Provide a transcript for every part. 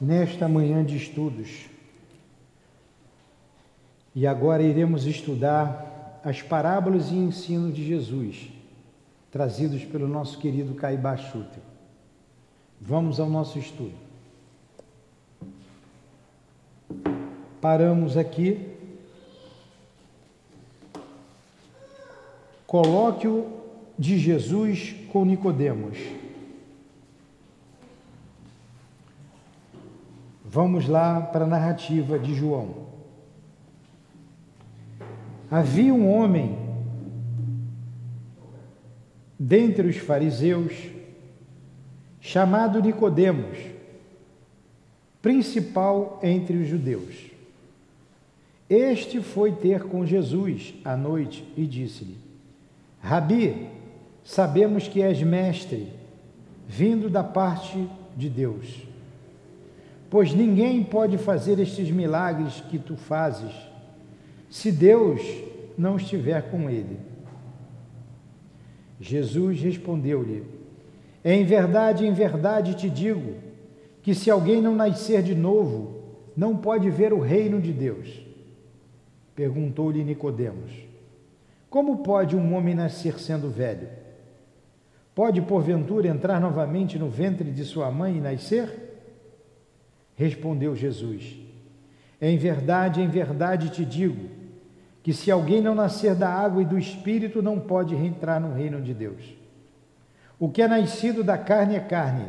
nesta manhã de estudos. E agora iremos estudar as parábolas e ensinos de Jesus, trazidos pelo nosso querido Caibá Schutter. Vamos ao nosso estudo. Paramos aqui. Colóquio de Jesus com Nicodemos. Vamos lá para a narrativa de João. Havia um homem dentre os fariseus chamado Nicodemos, principal entre os judeus. Este foi ter com Jesus à noite e disse-lhe: Rabi, sabemos que és mestre, vindo da parte de Deus pois ninguém pode fazer estes milagres que tu fazes se Deus não estiver com ele. Jesus respondeu-lhe: Em verdade, em verdade te digo que se alguém não nascer de novo, não pode ver o reino de Deus. Perguntou-lhe Nicodemos: Como pode um homem nascer sendo velho? Pode porventura entrar novamente no ventre de sua mãe e nascer? Respondeu Jesus: Em verdade, em verdade te digo que se alguém não nascer da água e do espírito, não pode entrar no reino de Deus. O que é nascido da carne é carne,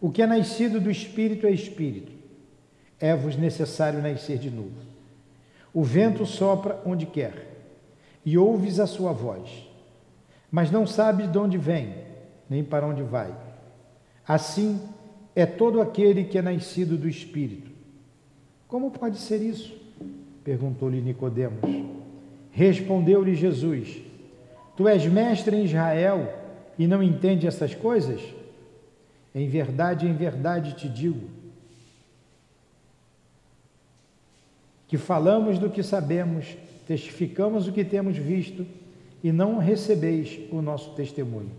o que é nascido do espírito é espírito. É-vos necessário nascer de novo. O vento sopra onde quer, e ouves a sua voz, mas não sabes de onde vem, nem para onde vai. Assim, é todo aquele que é nascido do Espírito. Como pode ser isso? perguntou-lhe Nicodemos. Respondeu-lhe Jesus: Tu és mestre em Israel e não entende essas coisas? Em verdade, em verdade te digo que falamos do que sabemos, testificamos o que temos visto e não recebeis o nosso testemunho.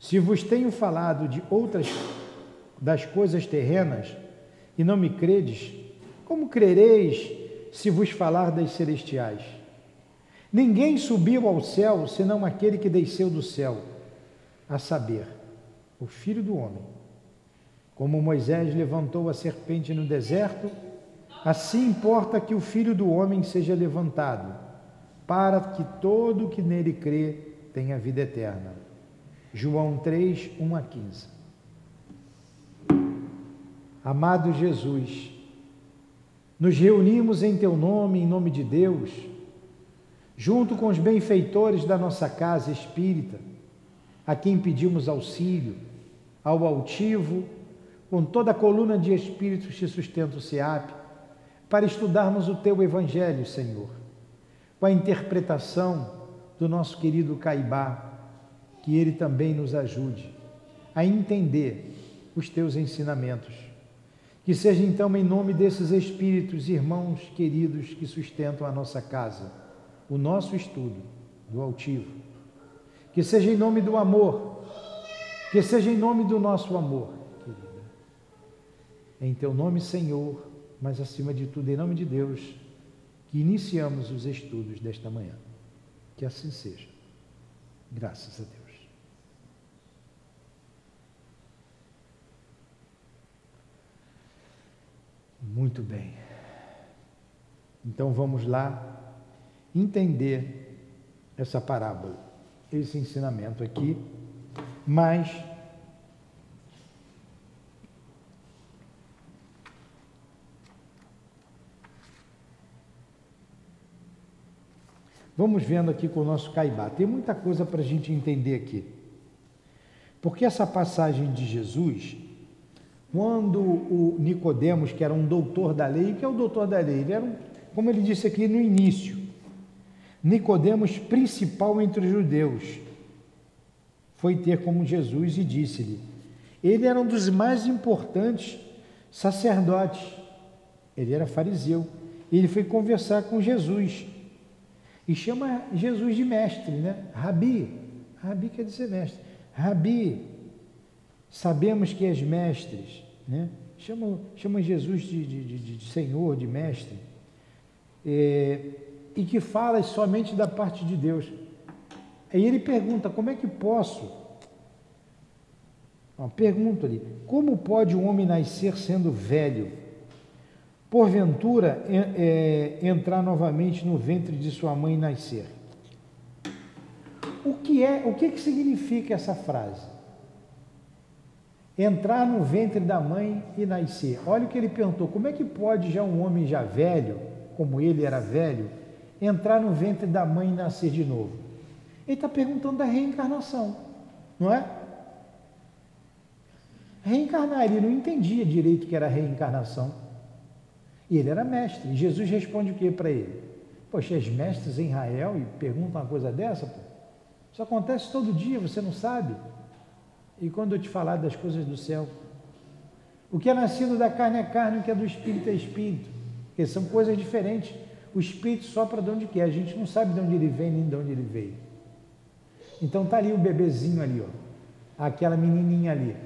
Se vos tenho falado de outras das coisas terrenas e não me credes, como crereis se vos falar das celestiais? Ninguém subiu ao céu senão aquele que desceu do céu, a saber, o Filho do Homem. Como Moisés levantou a serpente no deserto, assim importa que o Filho do Homem seja levantado, para que todo que nele crê tenha vida eterna. João 3, 1 a 15. Amado Jesus, nos reunimos em Teu nome, em nome de Deus, junto com os benfeitores da nossa casa espírita, a quem pedimos auxílio, ao altivo, com toda a coluna de espíritos que sustenta o SEAP, para estudarmos o Teu Evangelho, Senhor, com a interpretação do nosso querido Caibá, que ele também nos ajude a entender os Teus ensinamentos que seja então em nome desses espíritos, irmãos queridos que sustentam a nossa casa, o nosso estudo do altivo. Que seja em nome do amor, que seja em nome do nosso amor, querida. Em teu nome, Senhor, mas acima de tudo, em nome de Deus, que iniciamos os estudos desta manhã. Que assim seja. Graças a Deus. Muito bem. Então vamos lá entender essa parábola, esse ensinamento aqui, mas Vamos vendo aqui com o nosso Caibá. Tem muita coisa para a gente entender aqui. Porque essa passagem de Jesus, quando o Nicodemos, que era um doutor da lei, que é o doutor da lei, ele era, um, como ele disse aqui no início, Nicodemos principal entre os judeus, foi ter como Jesus e disse-lhe: ele era um dos mais importantes sacerdotes, ele era fariseu. Ele foi conversar com Jesus e chama Jesus de mestre, né? Rabi, Rabi quer dizer mestre. Rabi, sabemos que és mestres, né? chama, chama Jesus de, de, de, de Senhor, de Mestre, é, e que fala somente da parte de Deus. Aí ele pergunta: como é que posso? Uma pergunta como pode um homem nascer sendo velho? Porventura é, é, entrar novamente no ventre de sua mãe e nascer. O que é? O que, que significa essa frase? Entrar no ventre da mãe e nascer. Olha o que ele perguntou: como é que pode já um homem já velho, como ele era velho, entrar no ventre da mãe e nascer de novo? Ele está perguntando da reencarnação, não é? Reencarnar, ele não entendia direito que era reencarnação. E ele era mestre. E Jesus responde o que para ele? Poxa, os mestres em Israel e perguntam uma coisa dessa? Pô? Isso acontece todo dia, você não sabe. E quando eu te falar das coisas do céu, o que é nascido da carne é carne, o que é do espírito é espírito. Porque são coisas diferentes. O espírito sopra de onde quer, a gente não sabe de onde ele vem nem de onde ele veio. Então tá ali o bebezinho ali, ó. Aquela menininha ali.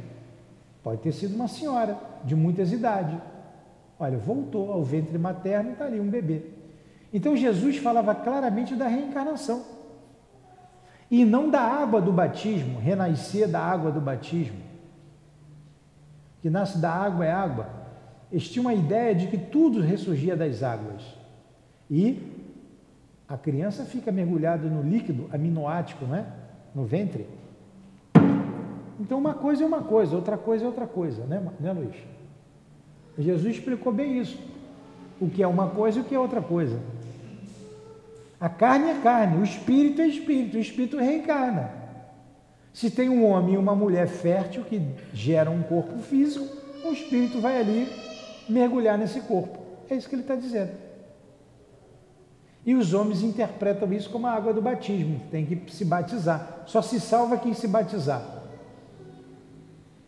Pode ter sido uma senhora de muitas idades. Olha, voltou ao ventre materno e está ali um bebê. Então Jesus falava claramente da reencarnação. E não da água do batismo, renascer da água do batismo. Que nasce da água é água. Eles tinham a ideia de que tudo ressurgia das águas. E a criança fica mergulhada no líquido aminoático, não é? No ventre. Então uma coisa é uma coisa, outra coisa é outra coisa, né, né Luiz? Jesus explicou bem isso. O que é uma coisa e o que é outra coisa. A carne é carne, o espírito é espírito, o espírito reencarna. Se tem um homem e uma mulher fértil que gera um corpo físico, o espírito vai ali mergulhar nesse corpo. É isso que ele está dizendo. E os homens interpretam isso como a água do batismo, tem que se batizar. Só se salva quem se batizar.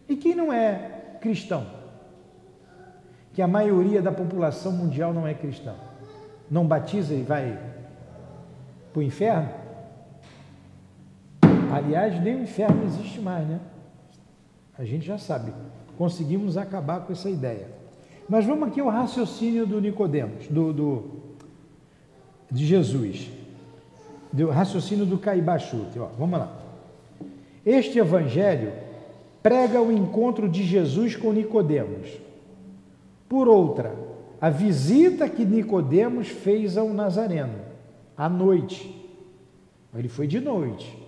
E quem não é cristão? Que a maioria da população mundial não é cristã. Não batiza e vai para o inferno? Aliás, nem o inferno existe mais, né? A gente já sabe. Conseguimos acabar com essa ideia. Mas vamos aqui ao raciocínio do Nicodemos, do, do de Jesus, do raciocínio do Caibachute. Ó, vamos lá. Este evangelho prega o encontro de Jesus com Nicodemos. Por outra, a visita que Nicodemos fez ao Nazareno à noite. Ele foi de noite.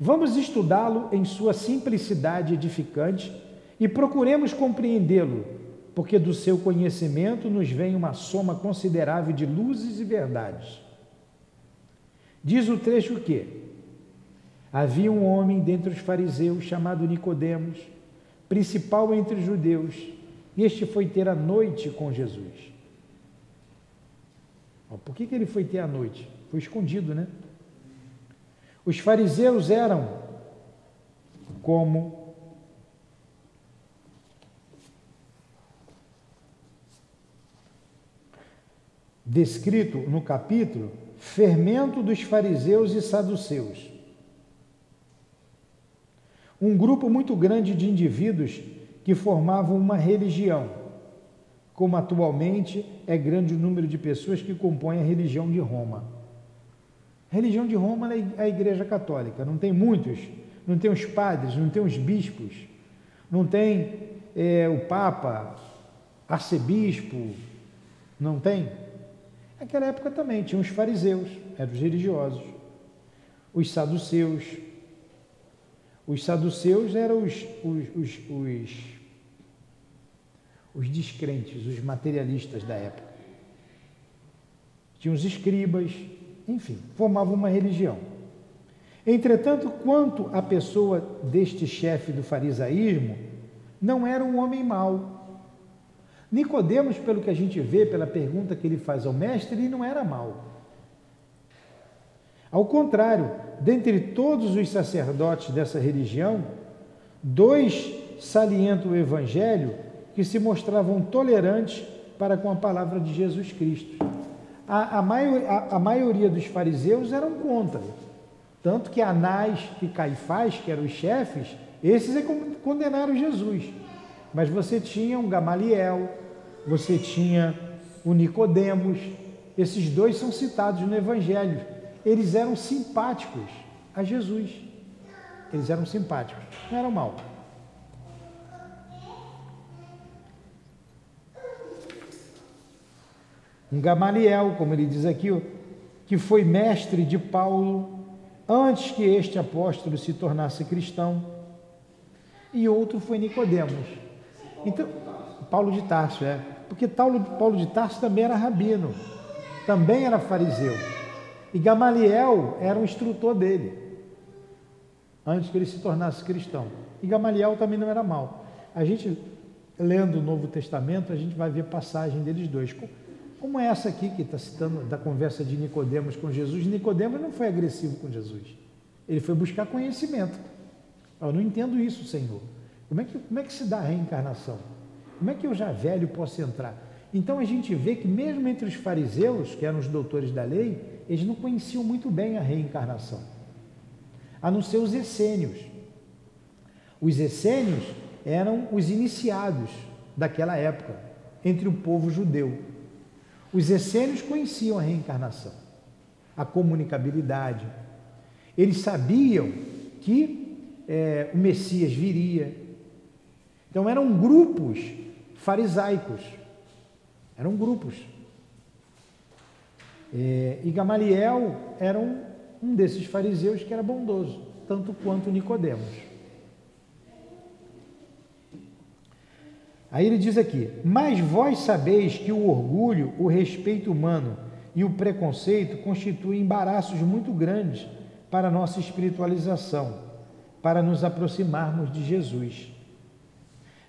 Vamos estudá-lo em sua simplicidade edificante e procuremos compreendê-lo, porque do seu conhecimento nos vem uma soma considerável de luzes e verdades. Diz o trecho que havia um homem dentre os fariseus chamado Nicodemos, principal entre os judeus, e este foi ter a noite com Jesus. Por que, que ele foi ter à noite? Foi escondido, né? Os fariseus eram como descrito no capítulo, fermento dos fariseus e saduceus. Um grupo muito grande de indivíduos que formavam uma religião como atualmente é grande o número de pessoas que compõem a religião de Roma. A religião de Roma é a Igreja Católica, não tem muitos, não tem os padres, não tem os bispos, não tem é, o Papa, arcebispo, não tem? Naquela época também tinha os fariseus, eram os religiosos, os saduceus. Os saduceus eram os, os, os, os os descrentes, os materialistas da época. Tinha os escribas, enfim, formavam uma religião. Entretanto, quanto a pessoa deste chefe do farisaísmo, não era um homem mau. Nicodemos, pelo que a gente vê, pela pergunta que ele faz ao mestre, ele não era mau. Ao contrário, dentre todos os sacerdotes dessa religião, dois salientam o evangelho que se mostravam tolerantes para com a palavra de Jesus Cristo. A, a, maior, a, a maioria dos fariseus eram contra. Tanto que Anás e Caifás, que eram os chefes, esses é condenaram Jesus. Mas você tinha um Gamaliel, você tinha o Nicodemos, esses dois são citados no Evangelho. Eles eram simpáticos a Jesus. Eles eram simpáticos, não eram mal. Um Gamaliel, como ele diz aqui, que foi mestre de Paulo antes que este apóstolo se tornasse cristão. E outro foi Nicodemos. Então, Paulo de Tarso, é. Porque Paulo, de Tarso também era rabino, também era fariseu. E Gamaliel era o instrutor dele, antes que ele se tornasse cristão. E Gamaliel também não era mal. A gente, lendo o Novo Testamento, a gente vai ver passagem deles dois. Como é essa aqui que está citando da conversa de Nicodemos com Jesus? Nicodemos não foi agressivo com Jesus. Ele foi buscar conhecimento. Eu não entendo isso, Senhor. Como é que, como é que se dá a reencarnação? Como é que eu já velho posso entrar? Então a gente vê que mesmo entre os fariseus, que eram os doutores da lei, eles não conheciam muito bem a reencarnação. A não ser os essênios. Os essênios eram os iniciados daquela época, entre o povo judeu. Os essênios conheciam a reencarnação, a comunicabilidade. Eles sabiam que é, o Messias viria. Então eram grupos farisaicos. Eram grupos. É, e Gamaliel era um, um desses fariseus que era bondoso, tanto quanto Nicodemos. Aí ele diz aqui: Mas vós sabeis que o orgulho, o respeito humano e o preconceito constituem embaraços muito grandes para a nossa espiritualização, para nos aproximarmos de Jesus.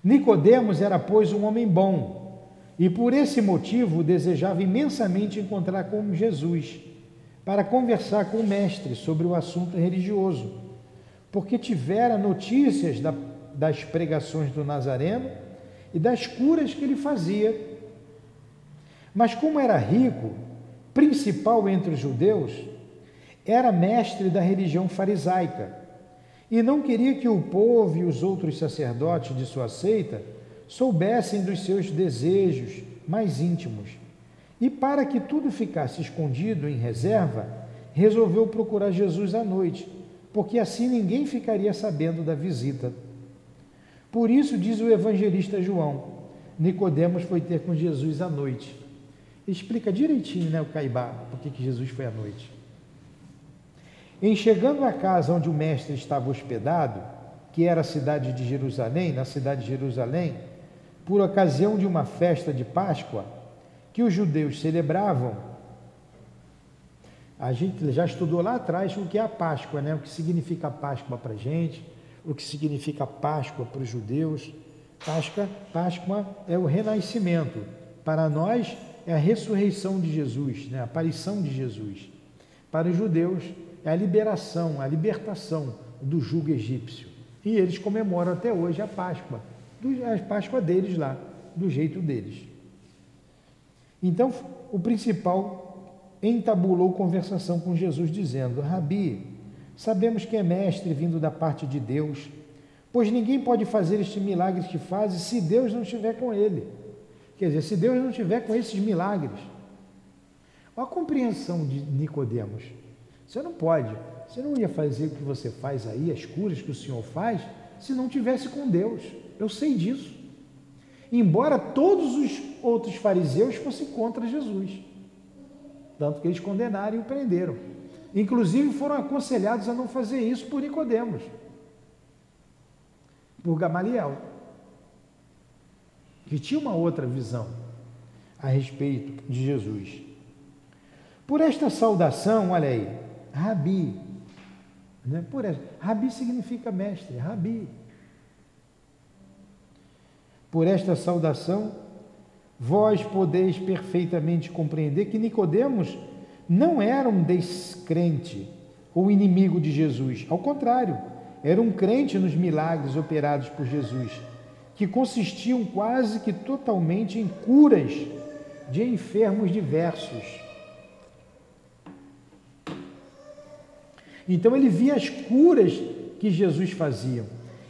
Nicodemos era, pois, um homem bom, e por esse motivo desejava imensamente encontrar com Jesus, para conversar com o mestre sobre o assunto religioso, porque tivera notícias da, das pregações do Nazareno e das curas que ele fazia. Mas como era rico, principal entre os judeus, era mestre da religião farisaica e não queria que o povo e os outros sacerdotes de sua seita soubessem dos seus desejos mais íntimos. E para que tudo ficasse escondido em reserva, resolveu procurar Jesus à noite, porque assim ninguém ficaria sabendo da visita. Por isso diz o evangelista João, Nicodemos foi ter com Jesus à noite. Explica direitinho, né, o Caibá, por que Jesus foi à noite. Em chegando à casa onde o mestre estava hospedado, que era a cidade de Jerusalém, na cidade de Jerusalém, por ocasião de uma festa de Páscoa que os judeus celebravam, a gente já estudou lá atrás o que é a Páscoa, né? o que significa Páscoa para a gente, o que significa Páscoa para os judeus. Páscoa, Páscoa é o renascimento. Para nós é a ressurreição de Jesus, né? a aparição de Jesus. Para os judeus é a liberação, a libertação do jugo egípcio. E eles comemoram até hoje a Páscoa, a Páscoa deles lá, do jeito deles. Então, o principal entabulou conversação com Jesus, dizendo: Rabi, sabemos que é mestre vindo da parte de Deus, pois ninguém pode fazer este milagre que faz se Deus não estiver com ele. Quer dizer, se Deus não estiver com esses milagres. Olha a compreensão de Nicodemos. Você não pode. Você não ia fazer o que você faz aí, as curas que o Senhor faz, se não tivesse com Deus. Eu sei disso. Embora todos os outros fariseus fossem contra Jesus. Tanto que eles condenaram e o prenderam. Inclusive foram aconselhados a não fazer isso por Nicodemos. Por Gamaliel. Que tinha uma outra visão a respeito de Jesus. Por esta saudação, olha aí, Rabi. Né? Por essa. Rabi significa mestre, Rabi. Por esta saudação, vós podeis perfeitamente compreender que Nicodemos não era um descrente ou inimigo de Jesus. Ao contrário, era um crente nos milagres operados por Jesus, que consistiam quase que totalmente em curas de enfermos diversos Então ele via as curas que Jesus fazia.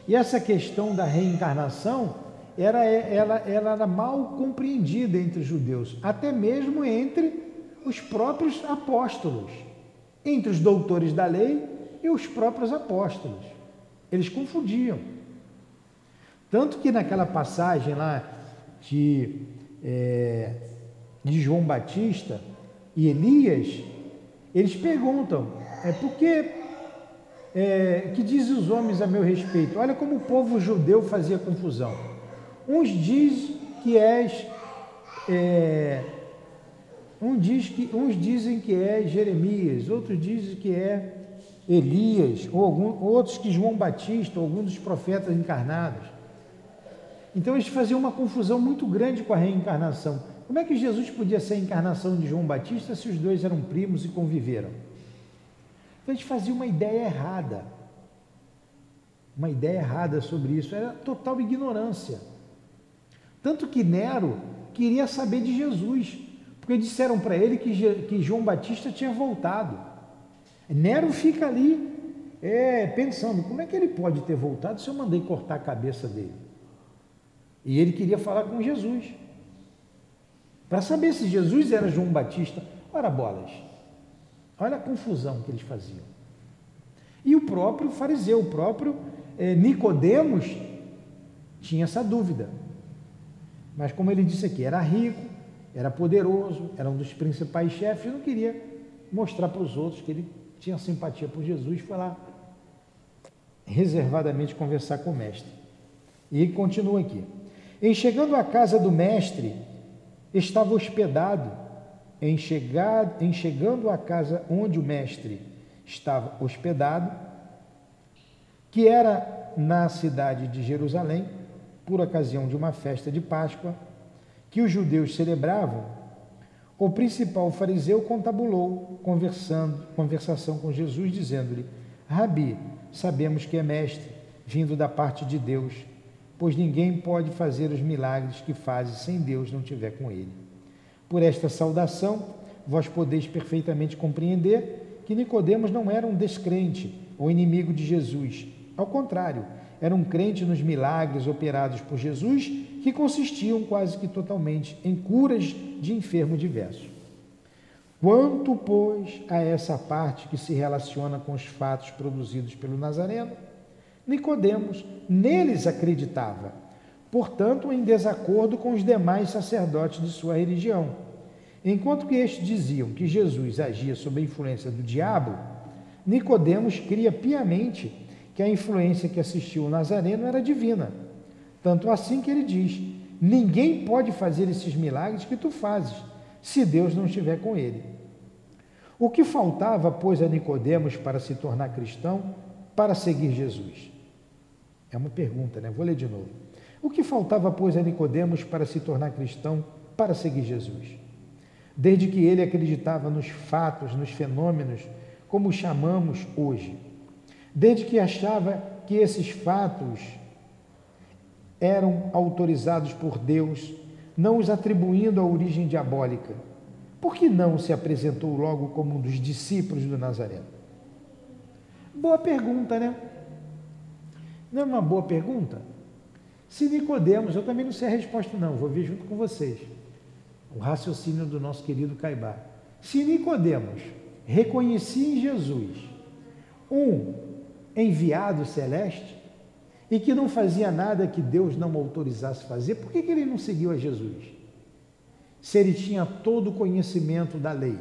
E essa questão da reencarnação era, ela, ela era mal compreendida entre os judeus, até mesmo entre os próprios apóstolos, entre os doutores da lei e os próprios apóstolos. Eles confundiam. Tanto que naquela passagem lá de, é, de João Batista e Elias, eles perguntam, é porque é, que dizem os homens a meu respeito? Olha como o povo judeu fazia confusão. Uns dizem que és é, um diz que, uns dizem que é Jeremias, outros dizem que é Elias, ou algum, outros que João Batista, ou algum dos profetas encarnados. Então eles faziam uma confusão muito grande com a reencarnação. Como é que Jesus podia ser a encarnação de João Batista se os dois eram primos e conviveram? Então eles faziam uma ideia errada. Uma ideia errada sobre isso. Era total ignorância. Tanto que Nero queria saber de Jesus. Porque disseram para ele que, que João Batista tinha voltado. Nero fica ali é, pensando: como é que ele pode ter voltado se eu mandei cortar a cabeça dele? E ele queria falar com Jesus. Para saber se Jesus era João Batista. Ora, bolas. Olha a confusão que eles faziam. E o próprio fariseu, o próprio é, Nicodemos, tinha essa dúvida. Mas como ele disse aqui, era rico, era poderoso, era um dos principais chefes, não queria mostrar para os outros que ele tinha simpatia por Jesus, foi lá reservadamente conversar com o mestre. E ele continua aqui. Em chegando à casa do mestre, estava hospedado. Em, chegar, em chegando à casa onde o mestre estava hospedado, que era na cidade de Jerusalém, por ocasião de uma festa de Páscoa, que os judeus celebravam, o principal fariseu contabulou, conversando, conversação com Jesus, dizendo-lhe: Rabi, sabemos que é mestre, vindo da parte de Deus, pois ninguém pode fazer os milagres que fazes sem Deus não tiver com ele. Por esta saudação, vós podeis perfeitamente compreender que Nicodemos não era um descrente ou inimigo de Jesus. Ao contrário, era um crente nos milagres operados por Jesus que consistiam quase que totalmente em curas de enfermos diversos. Quanto, pois, a essa parte que se relaciona com os fatos produzidos pelo Nazareno, Nicodemos neles acreditava, portanto, em desacordo com os demais sacerdotes de sua religião. Enquanto que estes diziam que Jesus agia sob a influência do diabo, Nicodemos cria piamente que a influência que assistiu o Nazareno era divina tanto assim que ele diz: ninguém pode fazer esses milagres que tu fazes, se Deus não estiver com ele. O que faltava, pois, a Nicodemos para se tornar cristão, para seguir Jesus? É uma pergunta, né? Vou ler de novo. O que faltava, pois, a Nicodemos para se tornar cristão, para seguir Jesus? Desde que ele acreditava nos fatos, nos fenômenos, como chamamos hoje. Desde que achava que esses fatos eram autorizados por Deus, não os atribuindo a origem diabólica, por que não se apresentou logo como um dos discípulos do Nazareno? Boa pergunta, né? Não é uma boa pergunta? Se Nicodemos, eu também não sei a resposta não, vou ver junto com vocês. O raciocínio do nosso querido Caibá. Se Nicodemos reconhecia em Jesus um enviado celeste, e que não fazia nada que Deus não autorizasse fazer, por que, que ele não seguiu a Jesus? Se ele tinha todo o conhecimento da lei.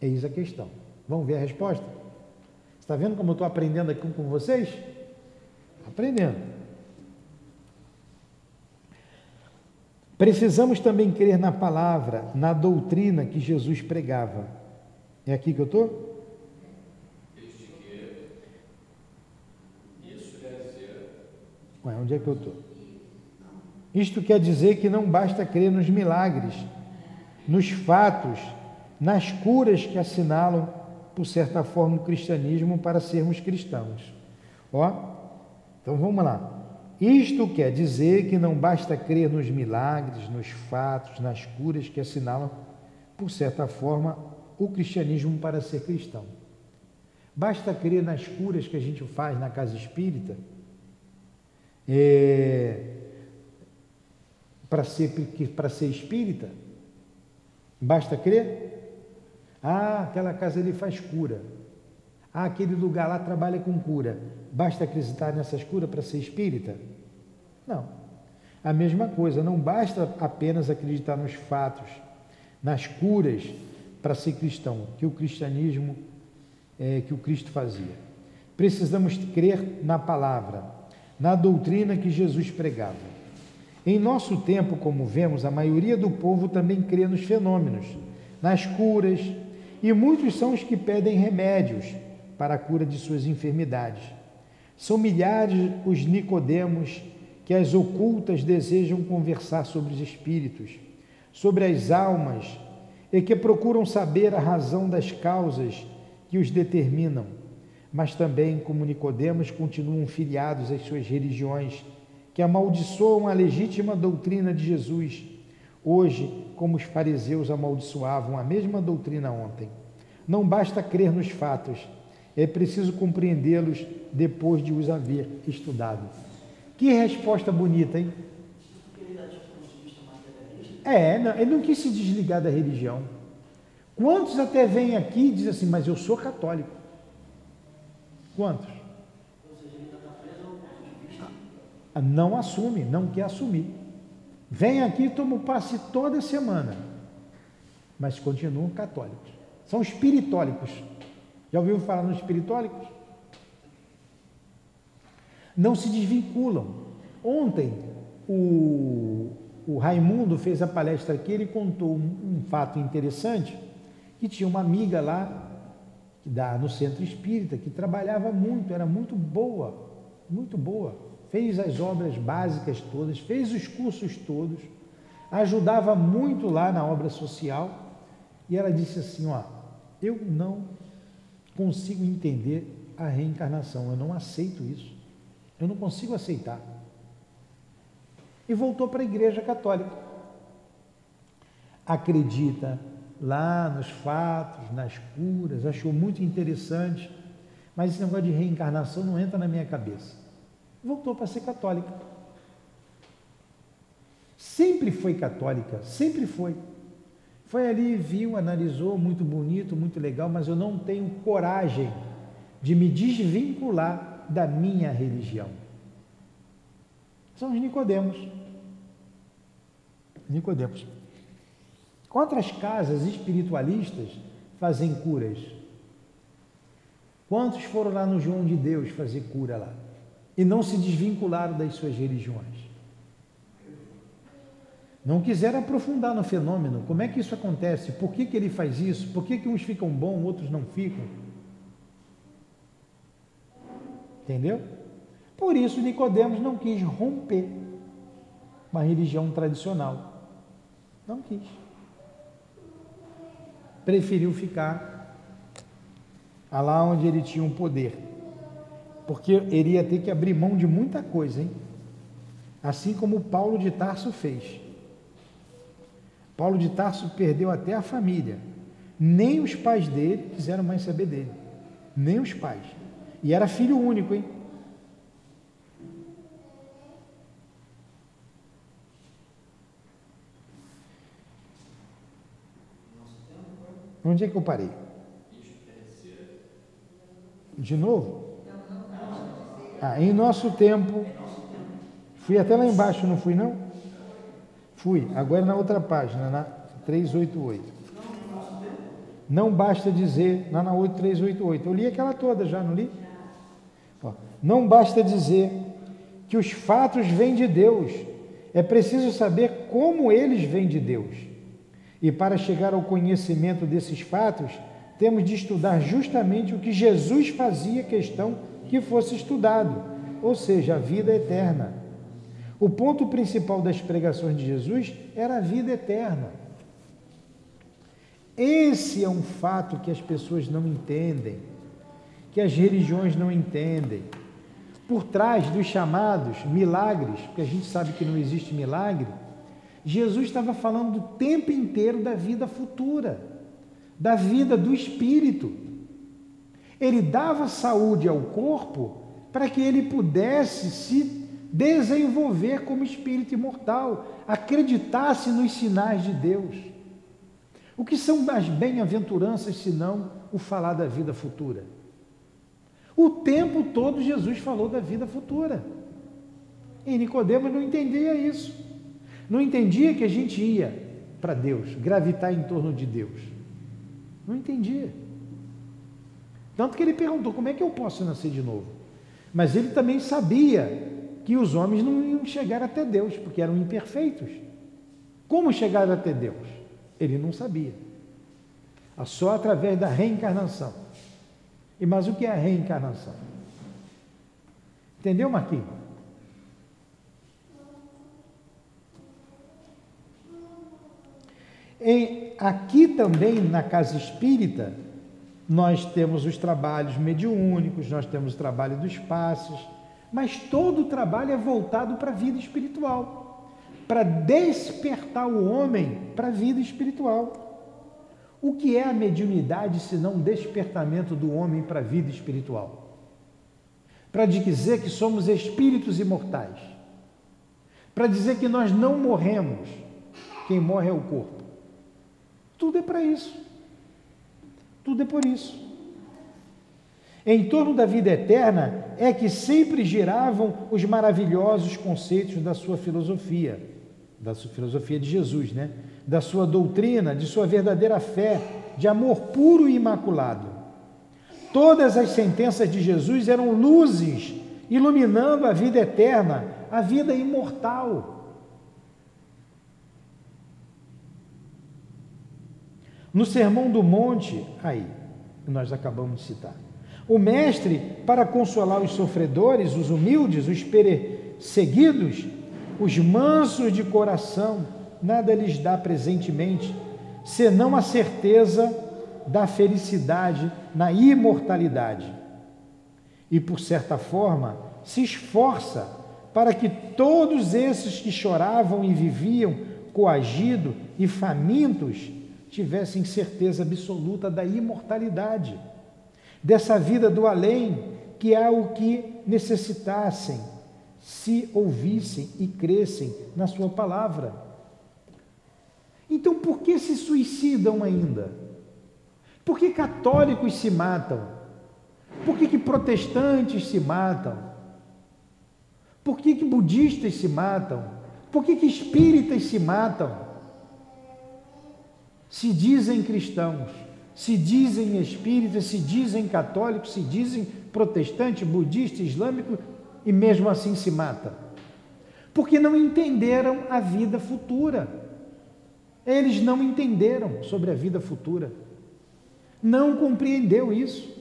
Eis a questão. Vamos ver a resposta? Está vendo como eu estou aprendendo aqui com vocês? Aprendendo. Precisamos também crer na palavra, na doutrina que Jesus pregava. É aqui que eu estou? Ué, onde é que eu estou? Isto quer dizer que não basta crer nos milagres, nos fatos, nas curas que assinalam, por certa forma, o cristianismo para sermos cristãos. Ó, então vamos lá. Isto quer dizer que não basta crer nos milagres, nos fatos, nas curas que assinalam, por certa forma, o cristianismo para ser cristão. Basta crer nas curas que a gente faz na casa espírita é, para ser, ser espírita? Basta crer? Ah, aquela casa ali faz cura. Ah, aquele lugar lá trabalha com cura. Basta acreditar nessas curas para ser espírita? Não. A mesma coisa, não basta apenas acreditar nos fatos, nas curas para ser cristão, que o cristianismo, é, que o Cristo fazia. Precisamos crer na palavra, na doutrina que Jesus pregava. Em nosso tempo, como vemos, a maioria do povo também crê nos fenômenos, nas curas, e muitos são os que pedem remédios para a cura de suas enfermidades. São milhares os nicodemos que as ocultas desejam conversar sobre os espíritos, sobre as almas, e que procuram saber a razão das causas que os determinam, mas também, como Nicodemos, continuam filiados às suas religiões, que amaldiçoam a legítima doutrina de Jesus, hoje, como os fariseus amaldiçoavam a mesma doutrina ontem. Não basta crer nos fatos, é preciso compreendê-los depois de os haver estudado. Que resposta bonita, hein? É, não, ele não quis se desligar da religião. Quantos até vêm aqui e dizem assim, mas eu sou católico? Quantos? Não assume, não quer assumir. Vem aqui e toma o passe toda semana, mas continuam católicos. São espiritólicos. Já ouviu falar nos espiritólicos? Não se desvinculam. Ontem, o, o Raimundo fez a palestra aqui, ele contou um, um fato interessante, que tinha uma amiga lá da, no centro espírita que trabalhava muito, era muito boa, muito boa. Fez as obras básicas todas, fez os cursos todos, ajudava muito lá na obra social. E ela disse assim: Ó, eu não consigo entender a reencarnação, eu não aceito isso, eu não consigo aceitar. E voltou para a Igreja Católica. Acredita lá nos fatos, nas curas, achou muito interessante, mas esse negócio de reencarnação não entra na minha cabeça. Voltou para ser católica. Sempre foi católica, sempre foi. Foi ali, viu, analisou, muito bonito, muito legal, mas eu não tenho coragem de me desvincular da minha religião. São os Nicodemos. Nicodemos. Quantas casas espiritualistas fazem curas? Quantos foram lá no João de Deus fazer cura lá? E não se desvincularam das suas religiões? Não quiseram aprofundar no fenômeno. Como é que isso acontece? Por que, que ele faz isso? Por que, que uns ficam bons, outros não ficam? Entendeu? Por isso Nicodemos não quis romper uma religião tradicional. Não quis preferiu ficar lá onde ele tinha um poder. Porque ele ia ter que abrir mão de muita coisa, hein? Assim como Paulo de Tarso fez. Paulo de Tarso perdeu até a família. Nem os pais dele quiseram mais saber dele. Nem os pais. E era filho único, hein? Onde é que eu parei? De novo? Ah, em nosso tempo. Fui até lá embaixo, não fui não? Fui. Agora na outra página, na 388. Não basta dizer, lá na 8388. Eu li aquela toda já, não li? Ó, não basta dizer que os fatos vêm de Deus. É preciso saber como eles vêm de Deus. E para chegar ao conhecimento desses fatos, temos de estudar justamente o que Jesus fazia questão que fosse estudado, ou seja, a vida eterna. O ponto principal das pregações de Jesus era a vida eterna. Esse é um fato que as pessoas não entendem, que as religiões não entendem. Por trás dos chamados milagres, porque a gente sabe que não existe milagre, Jesus estava falando o tempo inteiro da vida futura, da vida do espírito. Ele dava saúde ao corpo para que ele pudesse se desenvolver como espírito imortal, acreditasse nos sinais de Deus. O que são as bem-aventuranças senão o falar da vida futura? O tempo todo Jesus falou da vida futura. E Nicodemos não entendia isso. Não entendia que a gente ia para Deus, gravitar em torno de Deus. Não entendia. Tanto que ele perguntou: como é que eu posso nascer de novo? Mas ele também sabia que os homens não iam chegar até Deus, porque eram imperfeitos. Como chegar até Deus? Ele não sabia. Só através da reencarnação. E mas o que é a reencarnação? Entendeu, Marquinhos? Em, aqui também na casa espírita, nós temos os trabalhos mediúnicos, nós temos o trabalho dos passos, mas todo o trabalho é voltado para a vida espiritual, para despertar o homem para a vida espiritual. O que é a mediunidade se não despertamento do homem para a vida espiritual? Para dizer que somos espíritos imortais, para dizer que nós não morremos, quem morre é o corpo. Tudo é para isso. Tudo é por isso. Em torno da vida eterna é que sempre giravam os maravilhosos conceitos da sua filosofia, da sua filosofia de Jesus, né? Da sua doutrina, de sua verdadeira fé, de amor puro e imaculado. Todas as sentenças de Jesus eram luzes iluminando a vida eterna, a vida imortal. No Sermão do Monte, aí, nós acabamos de citar, o Mestre, para consolar os sofredores, os humildes, os perseguidos, os mansos de coração, nada lhes dá presentemente, senão a certeza da felicidade na imortalidade. E, por certa forma, se esforça para que todos esses que choravam e viviam coagido e famintos tivessem certeza absoluta da imortalidade, dessa vida do além, que há o que necessitassem, se ouvissem e crescem na Sua palavra. Então, por que se suicidam ainda? Por que católicos se matam? Por que, que protestantes se matam? Por que, que budistas se matam? Por que, que espíritas se matam? Se dizem cristãos, se dizem espíritas, se dizem católicos, se dizem protestante, budista, islâmico e mesmo assim se mata. Porque não entenderam a vida futura. Eles não entenderam sobre a vida futura. Não compreendeu isso.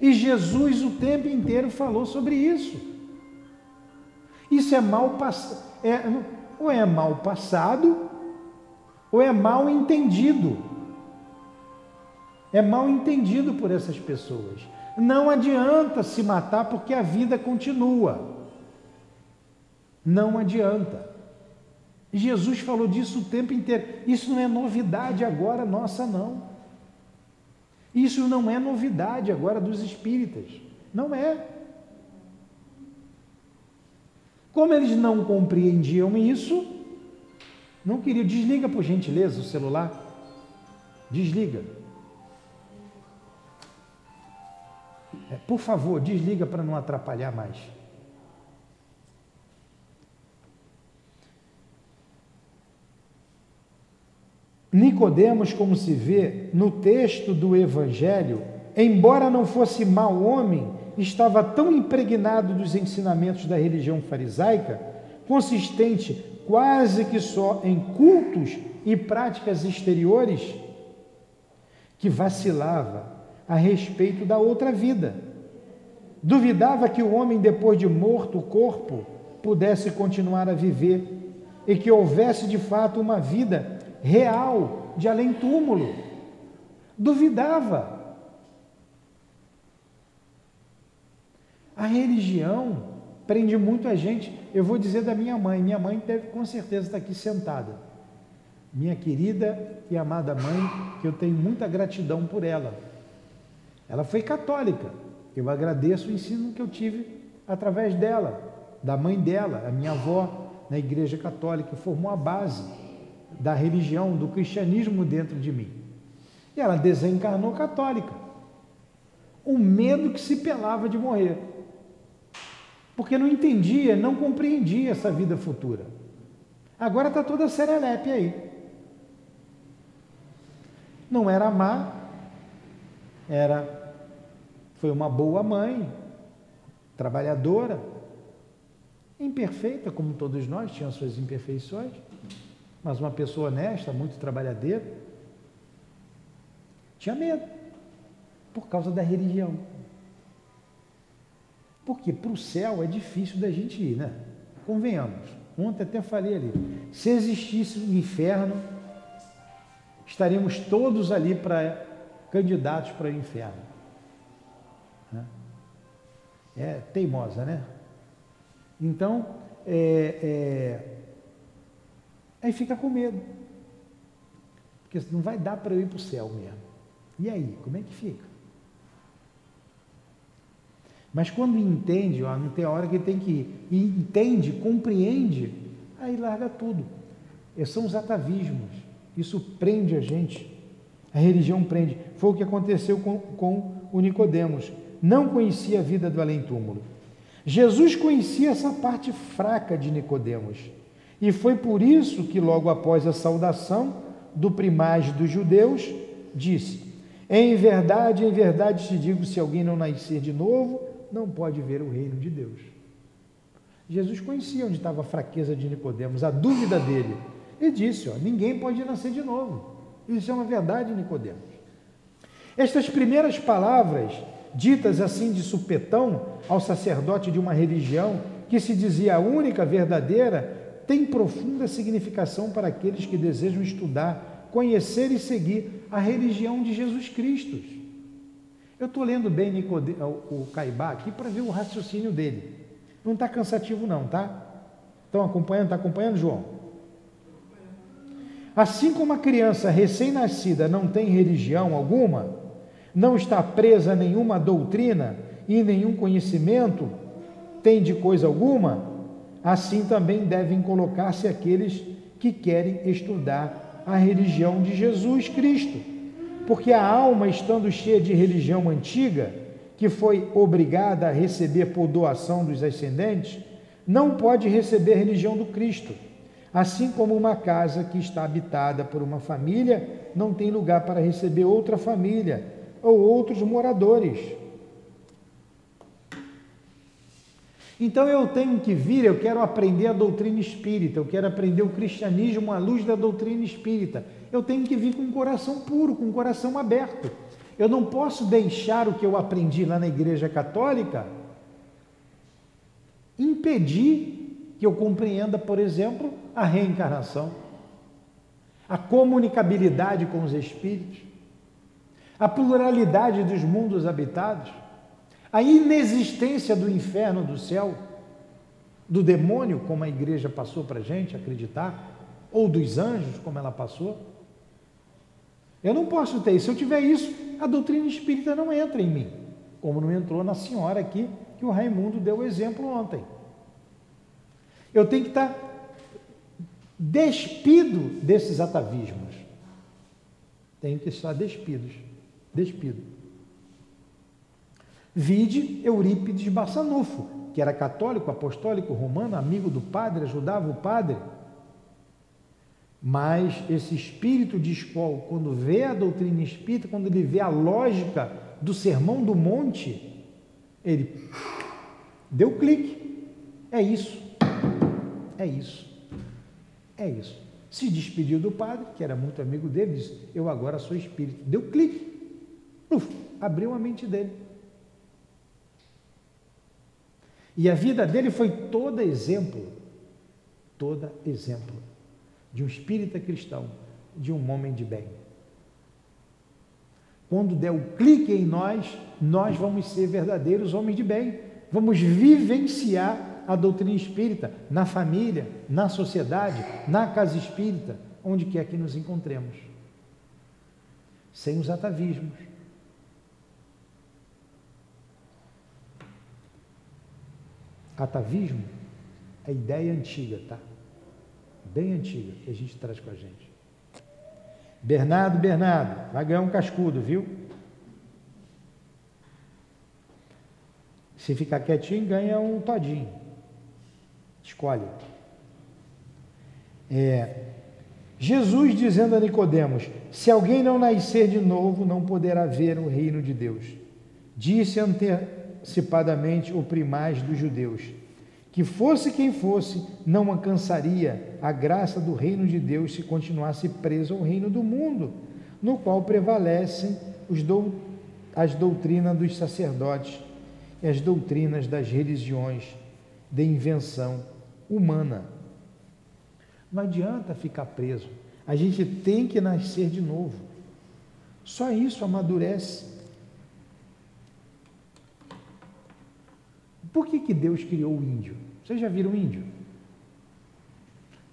E Jesus o tempo inteiro falou sobre isso. Isso é mal passado, é, ou é mal passado, ou é mal entendido. É mal entendido por essas pessoas. Não adianta se matar porque a vida continua. Não adianta. Jesus falou disso o tempo inteiro. Isso não é novidade agora nossa, não. Isso não é novidade agora dos espíritas. Não é. Como eles não compreendiam isso, não queriam. Desliga, por gentileza, o celular. Desliga. É, por favor, desliga para não atrapalhar mais. Nicodemos, como se vê no texto do Evangelho, embora não fosse mau homem, estava tão impregnado dos ensinamentos da religião farisaica, consistente quase que só em cultos e práticas exteriores, que vacilava a respeito da outra vida. Duvidava que o homem, depois de morto o corpo, pudesse continuar a viver e que houvesse de fato uma vida real de além-túmulo. Duvidava. A religião prende muito a gente. Eu vou dizer da minha mãe. Minha mãe deve com certeza estar aqui sentada. Minha querida e amada mãe, que eu tenho muita gratidão por ela ela foi católica. Eu agradeço o ensino que eu tive através dela. da mãe dela, a minha avó, na Igreja Católica, formou a base da religião, do cristianismo dentro de mim. E ela desencarnou católica. O medo que se pelava de morrer. Porque não entendia, não compreendia essa vida futura. Agora está toda serelepe aí. Não era má, era foi uma boa mãe, trabalhadora, imperfeita, como todos nós, tinha suas imperfeições, mas uma pessoa honesta, muito trabalhadeira. Tinha medo, por causa da religião. Porque para o céu é difícil da gente ir, né? Convenhamos. Ontem até falei ali. Se existisse um inferno, estaríamos todos ali para candidatos para o inferno. Né? É teimosa, né? Então, é, é, aí fica com medo. Porque não vai dar para eu ir para o céu mesmo. E aí, como é que fica? Mas quando entende, ó, não tem hora que tem que ir, e entende, compreende, aí larga tudo. Esses são os atavismos. Isso prende a gente. A religião prende. Foi o que aconteceu com, com o Nicodemos. Não conhecia a vida do além-túmulo. Jesus conhecia essa parte fraca de Nicodemos. E foi por isso que logo após a saudação do primaz dos judeus, disse: Em verdade, em verdade te digo, se alguém não nascer de novo, não pode ver o reino de Deus. Jesus conhecia onde estava a fraqueza de Nicodemos, a dúvida dele. E disse: ó, ninguém pode nascer de novo. Isso é uma verdade, Nicodemos. Estas primeiras palavras ditas assim de supetão ao sacerdote de uma religião que se dizia a única verdadeira, tem profunda significação para aqueles que desejam estudar, conhecer e seguir a religião de Jesus Cristo. Eu estou lendo bem o Caibá aqui para ver o raciocínio dele. Não está cansativo não, tá? Estão acompanhando? Está acompanhando, João? Assim como a criança recém-nascida não tem religião alguma, não está presa a nenhuma doutrina e nenhum conhecimento, tem de coisa alguma, assim também devem colocar-se aqueles que querem estudar a religião de Jesus Cristo. Porque a alma, estando cheia de religião antiga, que foi obrigada a receber por doação dos ascendentes, não pode receber a religião do Cristo. Assim como uma casa que está habitada por uma família não tem lugar para receber outra família ou outros moradores. Então eu tenho que vir, eu quero aprender a doutrina espírita, eu quero aprender o cristianismo à luz da doutrina espírita. Eu tenho que vir com um coração puro, com um coração aberto. Eu não posso deixar o que eu aprendi lá na Igreja Católica impedir que eu compreenda, por exemplo, a reencarnação, a comunicabilidade com os espíritos a pluralidade dos mundos habitados, a inexistência do inferno, do céu, do demônio, como a igreja passou para a gente acreditar, ou dos anjos, como ela passou. Eu não posso ter isso. Se eu tiver isso, a doutrina espírita não entra em mim, como não entrou na senhora aqui, que o Raimundo deu o exemplo ontem. Eu tenho que estar despido desses atavismos. Tenho que estar despidos despido. Vide Eurípides Bassanufo, que era católico, apostólico, romano, amigo do padre, ajudava o padre. Mas esse espírito de escola, quando vê a doutrina espírita, quando ele vê a lógica do sermão do monte, ele deu clique. É isso. É isso. É isso. Se despediu do padre, que era muito amigo dele, disse: Eu agora sou espírito. Deu clique. Uf, abriu a mente dele. E a vida dele foi toda exemplo, toda exemplo de um espírita cristão, de um homem de bem. Quando der o clique em nós, nós vamos ser verdadeiros homens de bem. Vamos vivenciar a doutrina espírita na família, na sociedade, na casa espírita, onde quer que nos encontremos. Sem os atavismos atavismo a ideia antiga, tá? Bem antiga que a gente traz com a gente. Bernardo, Bernardo, vai ganhar um cascudo, viu? Se ficar quietinho, ganha um todinho. Escolhe. É, Jesus dizendo a Nicodemos: Se alguém não nascer de novo, não poderá ver o reino de Deus. Disse antecipadamente o primaz dos judeus: Que fosse quem fosse, não alcançaria a graça do reino de Deus se continuasse preso ao reino do mundo, no qual prevalecem do, as doutrinas dos sacerdotes e as doutrinas das religiões de invenção humana. Não adianta ficar preso. A gente tem que nascer de novo. Só isso amadurece. Por que, que Deus criou o índio? Vocês já viram índio?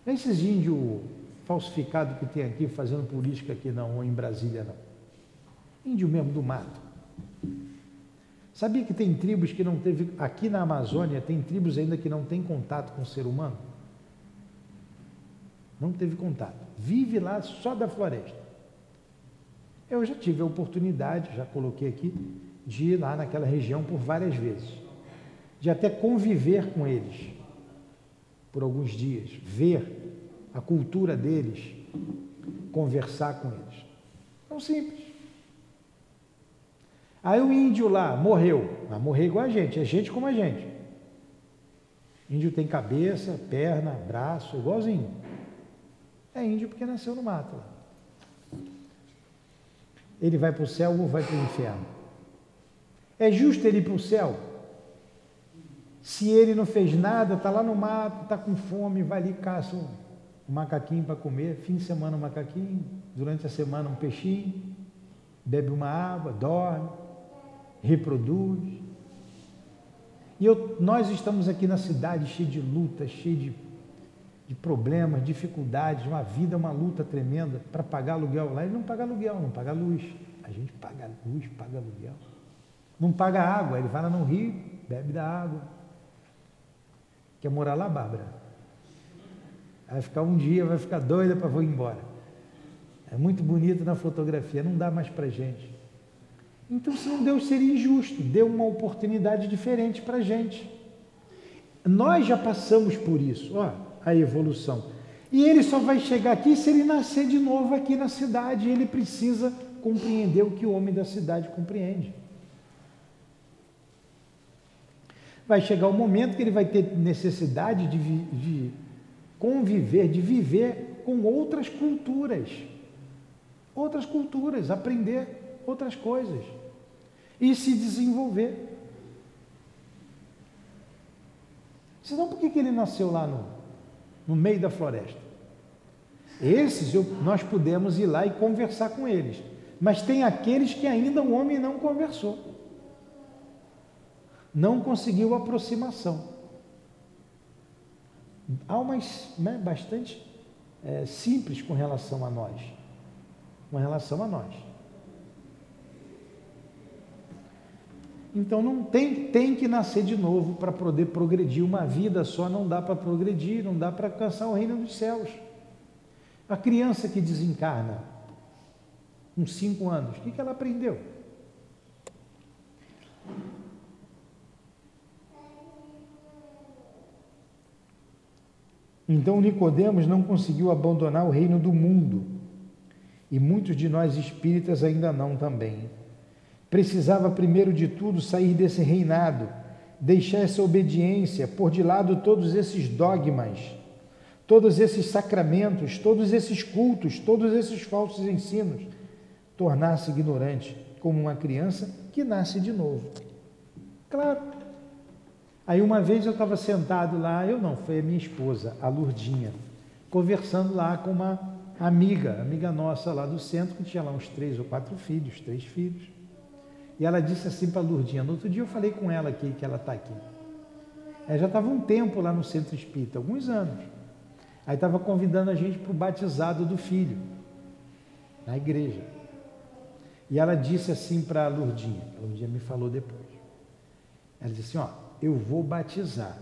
Esses índios falsificados que tem aqui, fazendo política aqui não, ou em Brasília não. Índio mesmo do mato. Sabia que tem tribos que não teve, aqui na Amazônia, tem tribos ainda que não têm contato com o ser humano? Não teve contato. Vive lá só da floresta. Eu já tive a oportunidade, já coloquei aqui, de ir lá naquela região por várias vezes. De até conviver com eles por alguns dias, ver a cultura deles, conversar com eles. Tão simples. Aí o índio lá morreu, vai morrer igual a gente, é gente como a gente. Índio tem cabeça, perna, braço, igualzinho. É índio porque nasceu no mato. Ele vai para o céu ou vai para o inferno? É justo ele ir para o céu? Se ele não fez nada, está lá no mato, está com fome, vai ali caça um macaquinho para comer, fim de semana um macaquinho, durante a semana um peixinho, bebe uma água, dorme, reproduz. E eu, nós estamos aqui na cidade cheia de lutas, cheia de, de problemas, dificuldades, uma vida, uma luta tremenda para pagar aluguel. Lá ele não paga aluguel, não paga luz. A gente paga luz, paga aluguel. Não paga água, ele vai lá no rio, bebe da água. Quer morar lá, Bárbara? Vai ficar um dia, vai ficar doida para vou embora. É muito bonito na fotografia, não dá mais para gente. Então, senão Deus seria injusto, deu uma oportunidade diferente para gente. Nós já passamos por isso, ó, a evolução. E ele só vai chegar aqui se ele nascer de novo aqui na cidade. Ele precisa compreender o que o homem da cidade compreende. Vai chegar o momento que ele vai ter necessidade de, de conviver, de viver com outras culturas. Outras culturas, aprender outras coisas e se desenvolver. Senão, por que, que ele nasceu lá no, no meio da floresta? Esses eu, nós podemos ir lá e conversar com eles, mas tem aqueles que ainda o homem não conversou, não conseguiu aproximação. Há umas né, bastante é, simples com relação a nós, com relação a nós. Então não tem, tem que nascer de novo para poder progredir. Uma vida só não dá para progredir, não dá para alcançar o reino dos céus. A criança que desencarna, com cinco anos, o que, que ela aprendeu? Então Nicodemos não conseguiu abandonar o reino do mundo. E muitos de nós espíritas ainda não também precisava primeiro de tudo sair desse reinado, deixar essa obediência, pôr de lado todos esses dogmas, todos esses sacramentos, todos esses cultos, todos esses falsos ensinos, tornar-se ignorante como uma criança que nasce de novo. Claro. Aí uma vez eu estava sentado lá, eu não, foi a minha esposa, a Lurdinha, conversando lá com uma amiga, amiga nossa lá do centro, que tinha lá uns três ou quatro filhos, três filhos. E ela disse assim para a Lurdinha, no outro dia eu falei com ela aqui, que ela está aqui. Ela já estava um tempo lá no centro espírita, alguns anos. Aí estava convidando a gente para o batizado do filho, na igreja. E ela disse assim para a Lurdinha, a Lurdinha me falou depois. Ela disse assim, ó, eu vou batizar.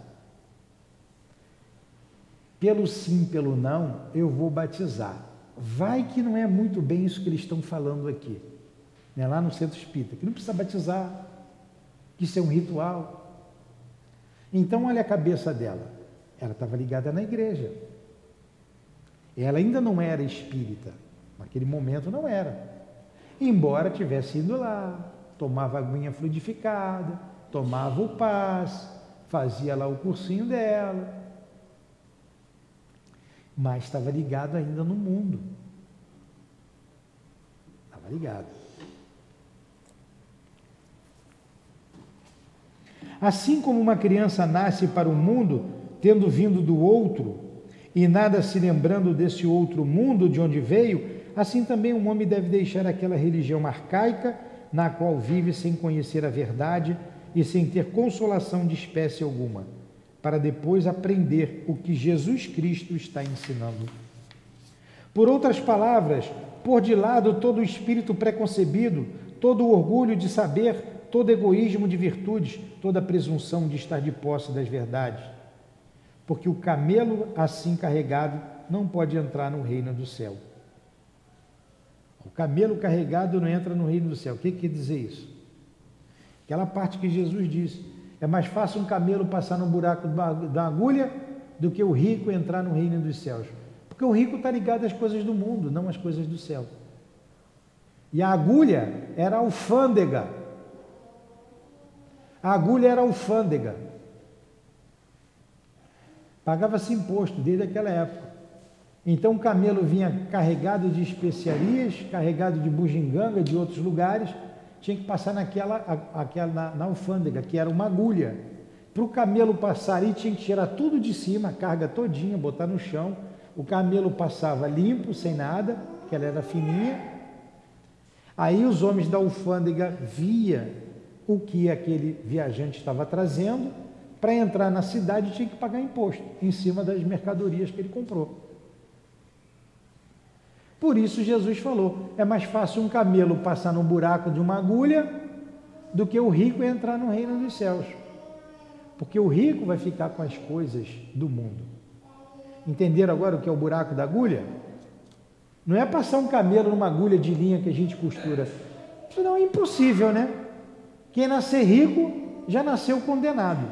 pelo sim, pelo não, eu vou batizar. Vai que não é muito bem isso que eles estão falando aqui, né? lá no centro espírita, que não precisa batizar, que isso é um ritual. Então, olha a cabeça dela. Ela estava ligada na igreja. Ela ainda não era espírita. Naquele momento não era. Embora tivesse ido lá, tomava aguinha fluidificada, tomava o paz, fazia lá o cursinho dela. Mas estava ligado ainda no mundo. Estava ligado. Assim como uma criança nasce para o mundo, tendo vindo do outro, e nada se lembrando desse outro mundo de onde veio, assim também um homem deve deixar aquela religião arcaica na qual vive sem conhecer a verdade e sem ter consolação de espécie alguma, para depois aprender o que Jesus Cristo está ensinando. Por outras palavras, pôr de lado todo o espírito preconcebido, todo o orgulho de saber, todo egoísmo de virtudes, toda presunção de estar de posse das verdades porque o camelo assim carregado não pode entrar no reino do céu. O camelo carregado não entra no reino do céu. O que quer dizer isso? Aquela parte que Jesus disse: é mais fácil um camelo passar no buraco da agulha do que o rico entrar no reino dos céus. Porque o rico está ligado às coisas do mundo, não às coisas do céu. E a agulha era alfândega. A agulha era alfândega. Pagava-se imposto desde aquela época. Então o camelo vinha carregado de especiarias, carregado de bugiganga de outros lugares, tinha que passar naquela, aquela, na, na alfândega, que era uma agulha. Para o camelo passar ali, tinha que tirar tudo de cima, a carga todinha, botar no chão. O camelo passava limpo, sem nada, que ela era fininha. Aí os homens da alfândega via o que aquele viajante estava trazendo para entrar na cidade tinha que pagar imposto em cima das mercadorias que ele comprou. Por isso Jesus falou: é mais fácil um camelo passar no buraco de uma agulha do que o rico entrar no reino dos céus. Porque o rico vai ficar com as coisas do mundo. Entenderam agora o que é o buraco da agulha? Não é passar um camelo numa agulha de linha que a gente costura. Isso não é impossível, né? Quem nascer rico já nasceu condenado.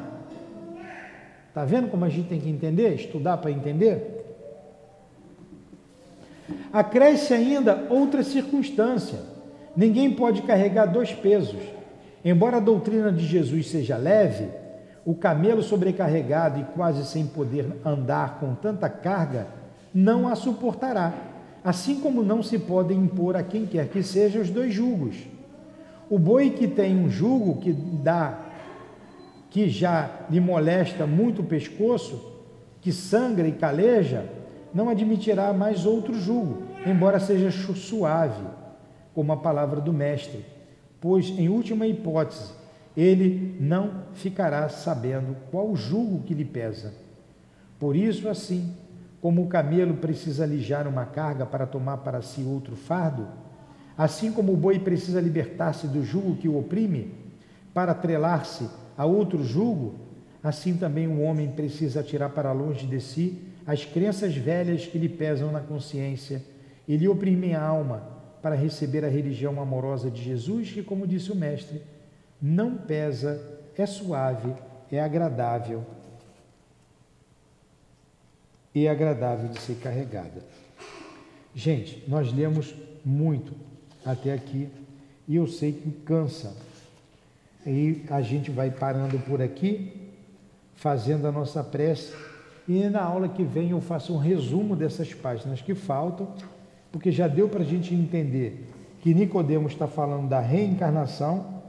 Está vendo como a gente tem que entender, estudar para entender? Acresce ainda outra circunstância: ninguém pode carregar dois pesos. Embora a doutrina de Jesus seja leve, o camelo sobrecarregado e quase sem poder andar com tanta carga não a suportará, assim como não se podem impor a quem quer que seja os dois jugos. O boi que tem um jugo que dá que já lhe molesta muito o pescoço, que sangra e caleja, não admitirá mais outro jugo, embora seja suave, como a palavra do Mestre, pois, em última hipótese, ele não ficará sabendo qual jugo que lhe pesa. Por isso, assim, como o camelo precisa alijar uma carga para tomar para si outro fardo, assim como o boi precisa libertar-se do jugo que o oprime, para atrelar-se a outro julgo, assim também o homem precisa tirar para longe de si as crenças velhas que lhe pesam na consciência e lhe oprimem a alma para receber a religião amorosa de Jesus, que, como disse o Mestre, não pesa, é suave, é agradável e agradável de ser carregada. Gente, nós lemos muito até aqui e eu sei que cansa. E a gente vai parando por aqui, fazendo a nossa prece. E na aula que vem eu faço um resumo dessas páginas que faltam, porque já deu para a gente entender que Nicodemos está falando da reencarnação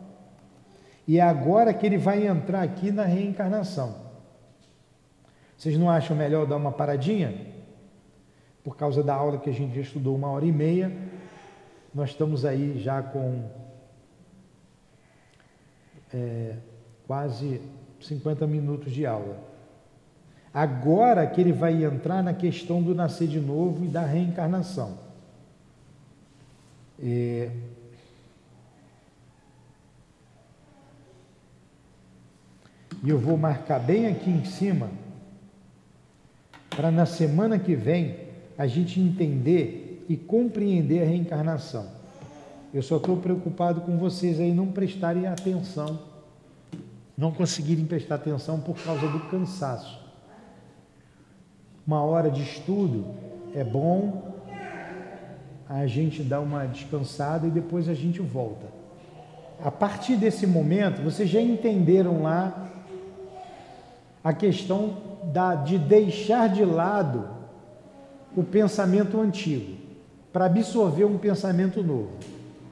e é agora que ele vai entrar aqui na reencarnação. Vocês não acham melhor dar uma paradinha? Por causa da aula que a gente já estudou uma hora e meia, nós estamos aí já com é, quase 50 minutos de aula. Agora que ele vai entrar na questão do nascer de novo e da reencarnação. É, e eu vou marcar bem aqui em cima para na semana que vem a gente entender e compreender a reencarnação. Eu só estou preocupado com vocês aí não prestarem atenção, não conseguirem prestar atenção por causa do cansaço. Uma hora de estudo é bom a gente dar uma descansada e depois a gente volta. A partir desse momento, vocês já entenderam lá a questão da, de deixar de lado o pensamento antigo para absorver um pensamento novo.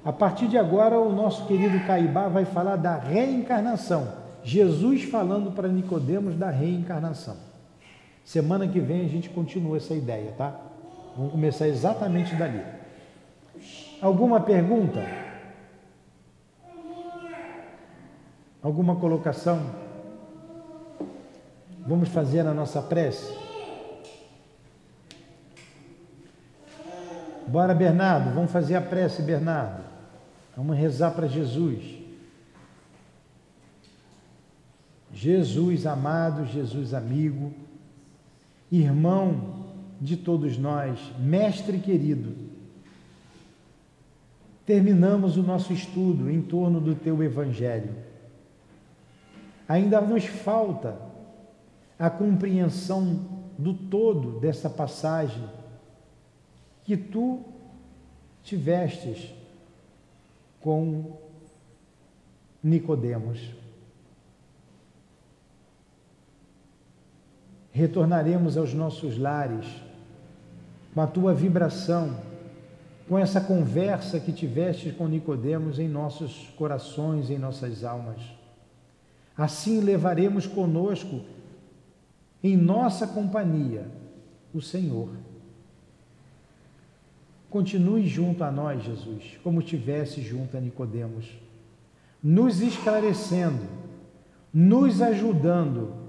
A partir de agora, o nosso querido Caibá vai falar da reencarnação. Jesus falando para Nicodemos da reencarnação. Semana que vem a gente continua essa ideia, tá? Vamos começar exatamente dali. Alguma pergunta? Alguma colocação? Vamos fazer a nossa prece? Bora, Bernardo, vamos fazer a prece, Bernardo. Vamos rezar para Jesus. Jesus amado, Jesus amigo, irmão de todos nós, mestre querido. Terminamos o nosso estudo em torno do teu evangelho. Ainda nos falta a compreensão do todo dessa passagem que tu tivestes com Nicodemos. Retornaremos aos nossos lares com a tua vibração, com essa conversa que tiveste com Nicodemos em nossos corações, em nossas almas. Assim levaremos conosco em nossa companhia o Senhor. Continue junto a nós, Jesus, como estivesse junto a Nicodemos, nos esclarecendo, nos ajudando,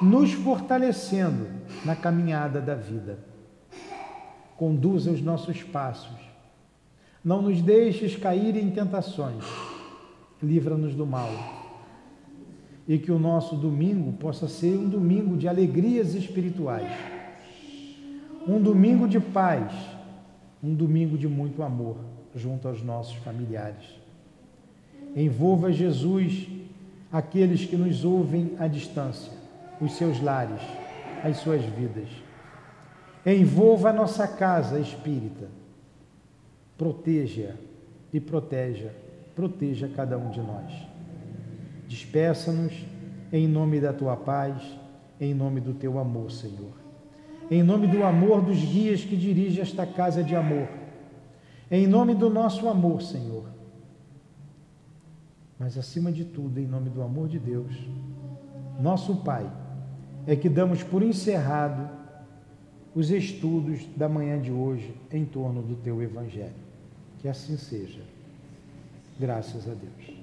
nos fortalecendo na caminhada da vida. Conduza os nossos passos. Não nos deixes cair em tentações. Livra-nos do mal e que o nosso domingo possa ser um domingo de alegrias espirituais, um domingo de paz, um domingo de muito amor junto aos nossos familiares. Envolva Jesus aqueles que nos ouvem à distância, os seus lares, as suas vidas. Envolva a nossa casa espírita. Proteja e proteja, proteja cada um de nós. Despeça-nos em nome da tua paz, em nome do teu amor, Senhor. Em nome do amor dos guias que dirige esta casa de amor. Em nome do nosso amor, Senhor. Mas acima de tudo, em nome do amor de Deus, nosso Pai, é que damos por encerrado os estudos da manhã de hoje em torno do teu Evangelho. Que assim seja. Graças a Deus.